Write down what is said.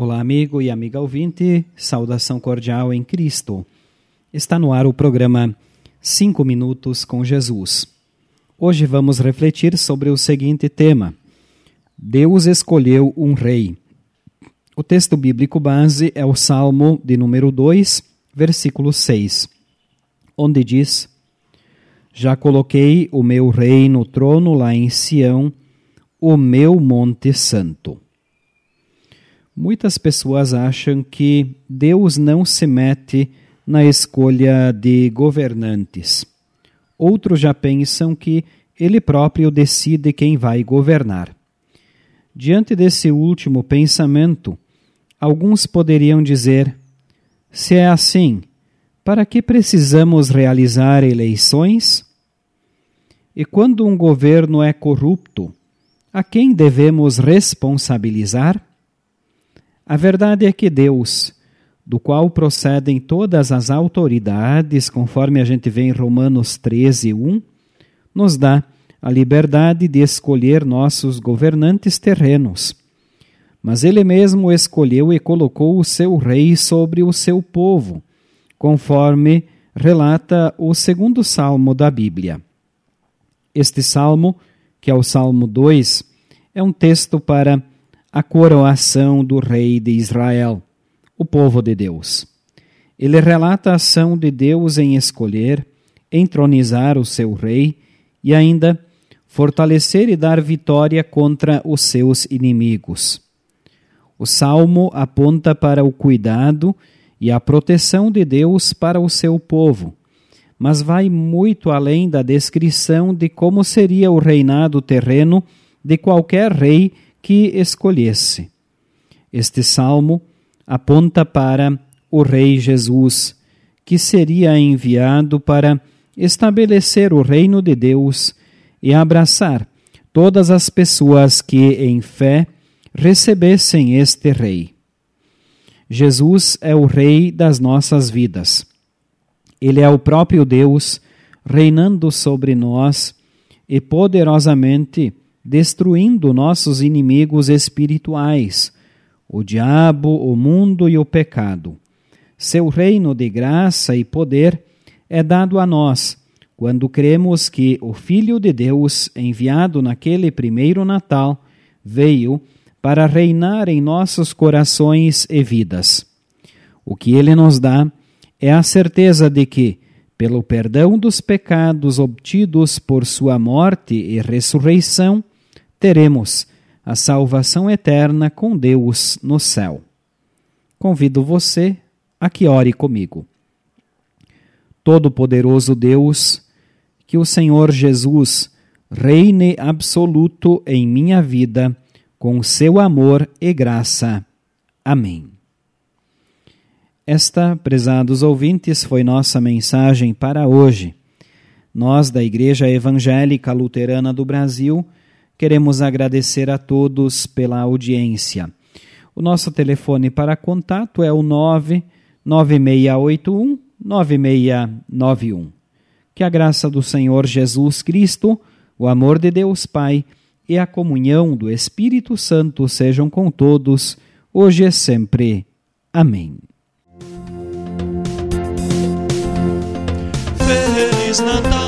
Amigo e amiga ouvinte, saudação cordial em Cristo. Está no ar o programa 5 Minutos com Jesus. Hoje vamos refletir sobre o seguinte tema: Deus escolheu um rei. O texto bíblico base é o Salmo de número 2, versículo 6, onde diz: Já coloquei o meu rei no trono lá em Sião, o meu monte santo. Muitas pessoas acham que Deus não se mete na escolha de governantes. Outros já pensam que ele próprio decide quem vai governar. Diante desse último pensamento, alguns poderiam dizer: se é assim, para que precisamos realizar eleições? E quando um governo é corrupto, a quem devemos responsabilizar? A verdade é que Deus, do qual procedem todas as autoridades, conforme a gente vê em Romanos 13, 1, nos dá a liberdade de escolher nossos governantes terrenos. Mas ele mesmo escolheu e colocou o seu rei sobre o seu povo, conforme relata o segundo salmo da Bíblia. Este salmo, que é o Salmo 2, é um texto para a coroação do rei de Israel, o povo de Deus. Ele relata a ação de Deus em escolher, entronizar o seu rei e ainda fortalecer e dar vitória contra os seus inimigos. O salmo aponta para o cuidado e a proteção de Deus para o seu povo, mas vai muito além da descrição de como seria o reinado terreno de qualquer rei que escolhesse. Este salmo aponta para o Rei Jesus, que seria enviado para estabelecer o reino de Deus e abraçar todas as pessoas que, em fé, recebessem este Rei. Jesus é o Rei das nossas vidas. Ele é o próprio Deus reinando sobre nós e poderosamente destruindo nossos inimigos espirituais, o diabo, o mundo e o pecado. Seu reino de graça e poder é dado a nós quando cremos que o Filho de Deus, enviado naquele primeiro Natal, veio para reinar em nossos corações e vidas. O que ele nos dá é a certeza de que, pelo perdão dos pecados obtidos por sua morte e ressurreição, teremos a salvação eterna com Deus no céu. Convido você a que ore comigo. Todo-Poderoso Deus, que o Senhor Jesus reine absoluto em minha vida, com seu amor e graça. Amém. Esta, prezados ouvintes, foi nossa mensagem para hoje. Nós, da Igreja Evangélica Luterana do Brasil, Queremos agradecer a todos pela audiência. O nosso telefone para contato é o 99681 9691. Que a graça do Senhor Jesus Cristo, o amor de Deus Pai e a comunhão do Espírito Santo sejam com todos, hoje e sempre. Amém. Feliz Natal,